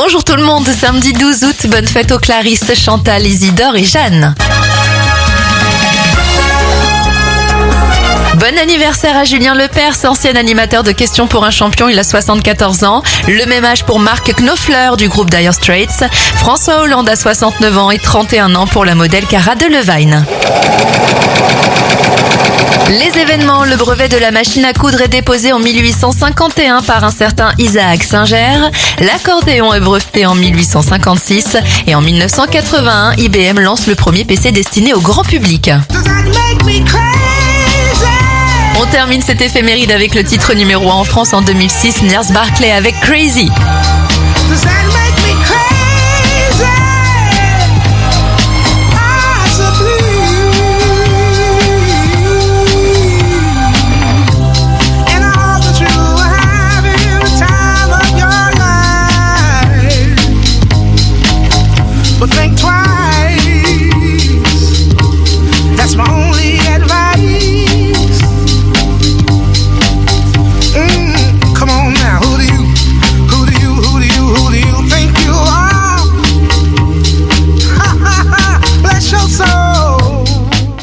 Bonjour tout le monde, samedi 12 août, bonne fête aux Clarisse, Chantal, Isidore et Jeanne. Bon anniversaire à Julien Lepers, ancien animateur de questions pour un champion, il a 74 ans. Le même âge pour Marc Knopfler du groupe Dire Straits. François Hollande a 69 ans et 31 ans pour la modèle Cara Delevingne. Les événements, le brevet de la machine à coudre est déposé en 1851 par un certain Isaac Singer. L'accordéon est breveté en 1856 et en 1981, IBM lance le premier PC destiné au grand public. On termine cette éphéméride avec le titre numéro 1 en France en 2006, Nurse Barclay avec Crazy.